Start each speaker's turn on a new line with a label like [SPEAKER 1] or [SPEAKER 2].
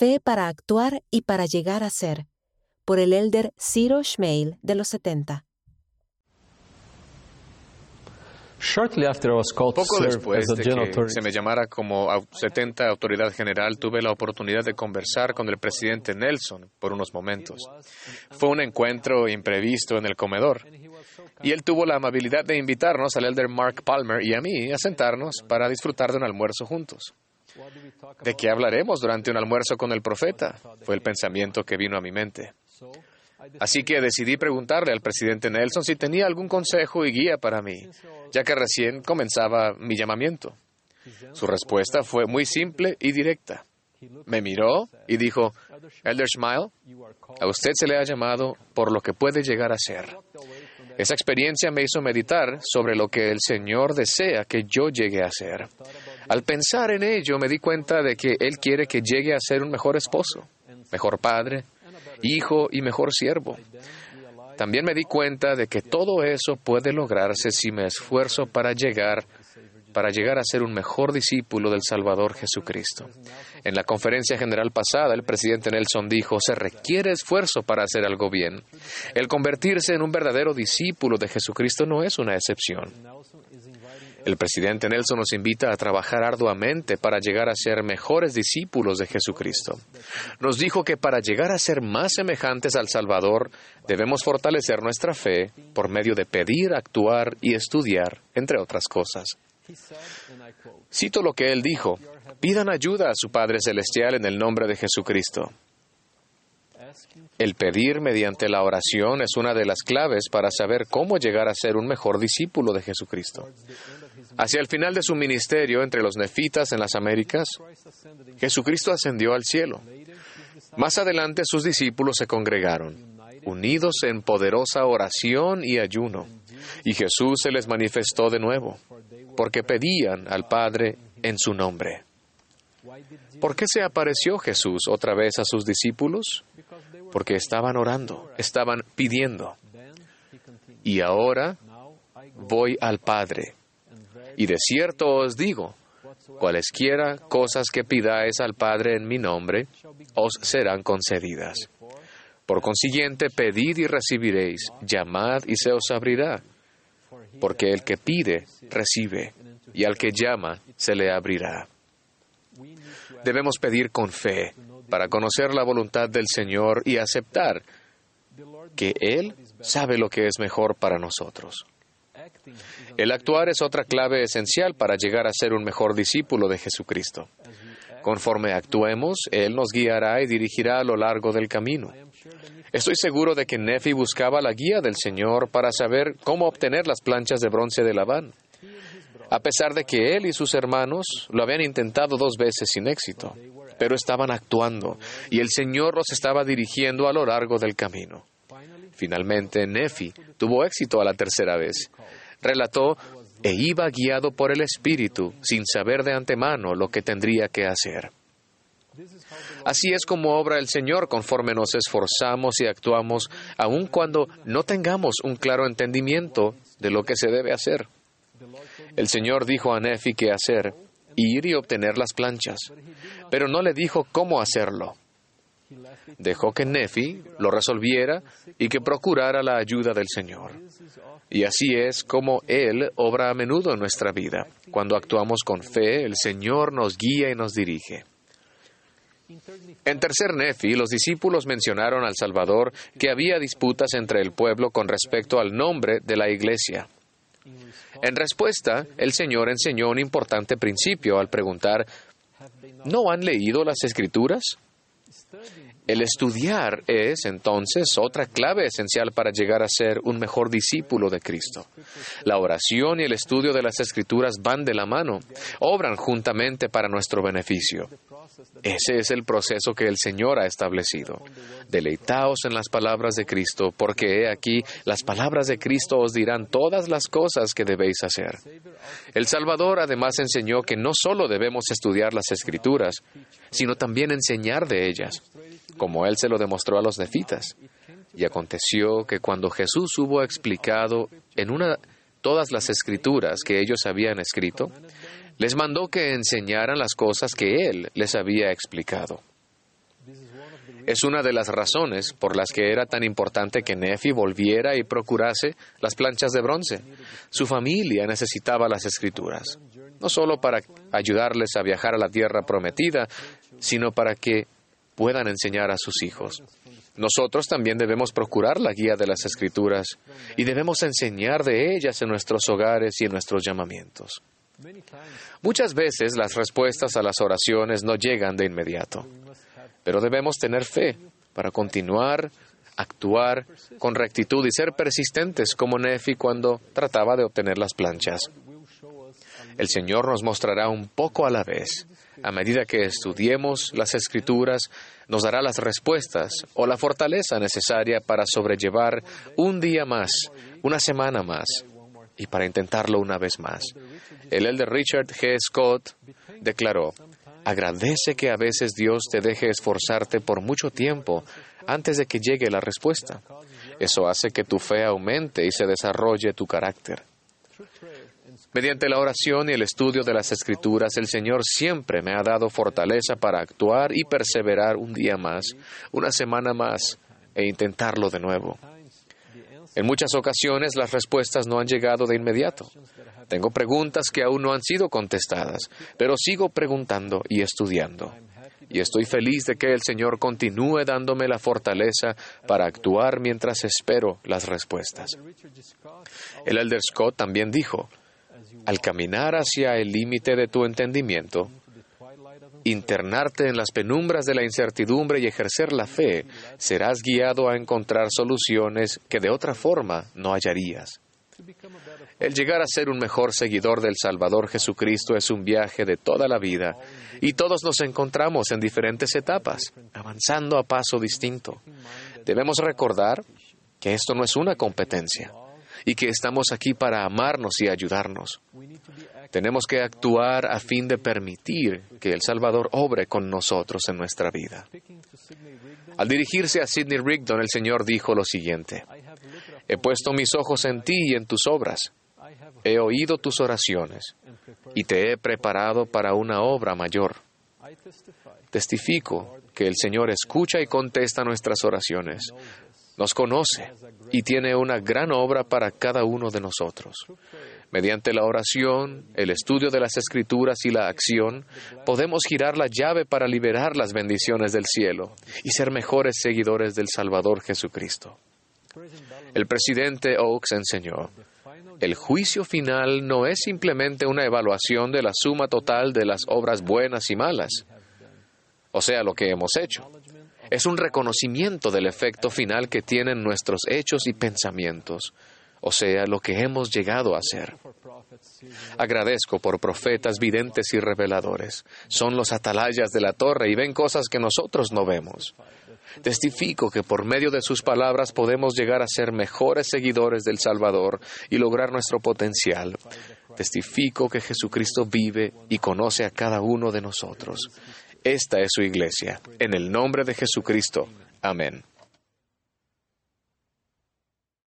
[SPEAKER 1] Fe para actuar y para llegar a ser, por el elder Ciro Schmeil de los 70.
[SPEAKER 2] Poco después de que se me llamara como 70 autoridad general, tuve la oportunidad de conversar con el presidente Nelson por unos momentos. Fue un encuentro imprevisto en el comedor y él tuvo la amabilidad de invitarnos al elder Mark Palmer y a mí a sentarnos para disfrutar de un almuerzo juntos. ¿De qué hablaremos durante un almuerzo con el profeta? Fue el pensamiento que vino a mi mente. Así que decidí preguntarle al presidente Nelson si tenía algún consejo y guía para mí, ya que recién comenzaba mi llamamiento. Su respuesta fue muy simple y directa. Me miró y dijo, Elder Smile, a usted se le ha llamado por lo que puede llegar a ser. Esa experiencia me hizo meditar sobre lo que el Señor desea que yo llegue a ser. Al pensar en ello me di cuenta de que Él quiere que llegue a ser un mejor esposo, mejor padre, hijo y mejor siervo. También me di cuenta de que todo eso puede lograrse si me esfuerzo para llegar para llegar a ser un mejor discípulo del Salvador Jesucristo. En la conferencia general pasada, el presidente Nelson dijo, se requiere esfuerzo para hacer algo bien. El convertirse en un verdadero discípulo de Jesucristo no es una excepción. El presidente Nelson nos invita a trabajar arduamente para llegar a ser mejores discípulos de Jesucristo. Nos dijo que para llegar a ser más semejantes al Salvador debemos fortalecer nuestra fe por medio de pedir, actuar y estudiar, entre otras cosas. Cito lo que él dijo, pidan ayuda a su Padre Celestial en el nombre de Jesucristo. El pedir mediante la oración es una de las claves para saber cómo llegar a ser un mejor discípulo de Jesucristo. Hacia el final de su ministerio entre los nefitas en las Américas, Jesucristo ascendió al cielo. Más adelante sus discípulos se congregaron, unidos en poderosa oración y ayuno, y Jesús se les manifestó de nuevo, porque pedían al Padre en su nombre. ¿Por qué se apareció Jesús otra vez a sus discípulos? Porque estaban orando, estaban pidiendo. Y ahora voy al Padre y de cierto os digo, cualesquiera cosas que pidáis al Padre en mi nombre, os serán concedidas. Por consiguiente, pedid y recibiréis, llamad y se os abrirá. Porque el que pide, recibe, y al que llama, se le abrirá. Debemos pedir con fe para conocer la voluntad del Señor y aceptar que Él sabe lo que es mejor para nosotros. El actuar es otra clave esencial para llegar a ser un mejor discípulo de Jesucristo. Conforme actuemos, Él nos guiará y dirigirá a lo largo del camino. Estoy seguro de que Nefi buscaba la guía del Señor para saber cómo obtener las planchas de bronce de Labán, a pesar de que él y sus hermanos lo habían intentado dos veces sin éxito, pero estaban actuando y el Señor los estaba dirigiendo a lo largo del camino. Finalmente, Nefi tuvo éxito a la tercera vez relató, e iba guiado por el Espíritu sin saber de antemano lo que tendría que hacer. Así es como obra el Señor conforme nos esforzamos y actuamos, aun cuando no tengamos un claro entendimiento de lo que se debe hacer. El Señor dijo a Nefi qué hacer, ir y obtener las planchas, pero no le dijo cómo hacerlo. Dejó que Nefi lo resolviera y que procurara la ayuda del Señor. Y así es como Él obra a menudo en nuestra vida. Cuando actuamos con fe, el Señor nos guía y nos dirige. En tercer Nefi, los discípulos mencionaron al Salvador que había disputas entre el pueblo con respecto al nombre de la iglesia. En respuesta, el Señor enseñó un importante principio al preguntar, ¿no han leído las escrituras? El estudiar es entonces otra clave esencial para llegar a ser un mejor discípulo de Cristo. La oración y el estudio de las escrituras van de la mano, obran juntamente para nuestro beneficio. Ese es el proceso que el Señor ha establecido. Deleitaos en las palabras de Cristo, porque he aquí, las palabras de Cristo os dirán todas las cosas que debéis hacer. El Salvador además enseñó que no solo debemos estudiar las escrituras, sino también enseñar de ellas como él se lo demostró a los nefitas. Y aconteció que cuando Jesús hubo explicado en una todas las escrituras que ellos habían escrito, les mandó que enseñaran las cosas que él les había explicado. Es una de las razones por las que era tan importante que Nefi volviera y procurase las planchas de bronce. Su familia necesitaba las escrituras, no solo para ayudarles a viajar a la tierra prometida, sino para que puedan enseñar a sus hijos. Nosotros también debemos procurar la guía de las escrituras y debemos enseñar de ellas en nuestros hogares y en nuestros llamamientos. Muchas veces las respuestas a las oraciones no llegan de inmediato, pero debemos tener fe para continuar, actuar con rectitud y ser persistentes como Nefi cuando trataba de obtener las planchas. El Señor nos mostrará un poco a la vez. A medida que estudiemos las escrituras, nos dará las respuestas o la fortaleza necesaria para sobrellevar un día más, una semana más, y para intentarlo una vez más. El elder Richard G. Scott declaró, agradece que a veces Dios te deje esforzarte por mucho tiempo antes de que llegue la respuesta. Eso hace que tu fe aumente y se desarrolle tu carácter. Mediante la oración y el estudio de las Escrituras, el Señor siempre me ha dado fortaleza para actuar y perseverar un día más, una semana más, e intentarlo de nuevo. En muchas ocasiones las respuestas no han llegado de inmediato. Tengo preguntas que aún no han sido contestadas, pero sigo preguntando y estudiando. Y estoy feliz de que el Señor continúe dándome la fortaleza para actuar mientras espero las respuestas. El elder Scott también dijo, al caminar hacia el límite de tu entendimiento, internarte en las penumbras de la incertidumbre y ejercer la fe, serás guiado a encontrar soluciones que de otra forma no hallarías. El llegar a ser un mejor seguidor del Salvador Jesucristo es un viaje de toda la vida y todos nos encontramos en diferentes etapas, avanzando a paso distinto. Debemos recordar que esto no es una competencia y que estamos aquí para amarnos y ayudarnos. Tenemos que actuar a fin de permitir que el Salvador obre con nosotros en nuestra vida. Al dirigirse a Sidney Rigdon, el Señor dijo lo siguiente, He puesto mis ojos en ti y en tus obras. He oído tus oraciones y te he preparado para una obra mayor. Testifico que el Señor escucha y contesta nuestras oraciones, nos conoce y tiene una gran obra para cada uno de nosotros. Mediante la oración, el estudio de las escrituras y la acción, podemos girar la llave para liberar las bendiciones del cielo y ser mejores seguidores del Salvador Jesucristo. El presidente Oaks enseñó, el juicio final no es simplemente una evaluación de la suma total de las obras buenas y malas, o sea, lo que hemos hecho es un reconocimiento del efecto final que tienen nuestros hechos y pensamientos, o sea, lo que hemos llegado a ser. Agradezco por profetas videntes y reveladores. Son los atalayas de la torre y ven cosas que nosotros no vemos. Testifico que por medio de sus palabras podemos llegar a ser mejores seguidores del Salvador y lograr nuestro potencial. Testifico que Jesucristo vive y conoce a cada uno de nosotros. Esta es su iglesia. En el nombre de Jesucristo. Amén.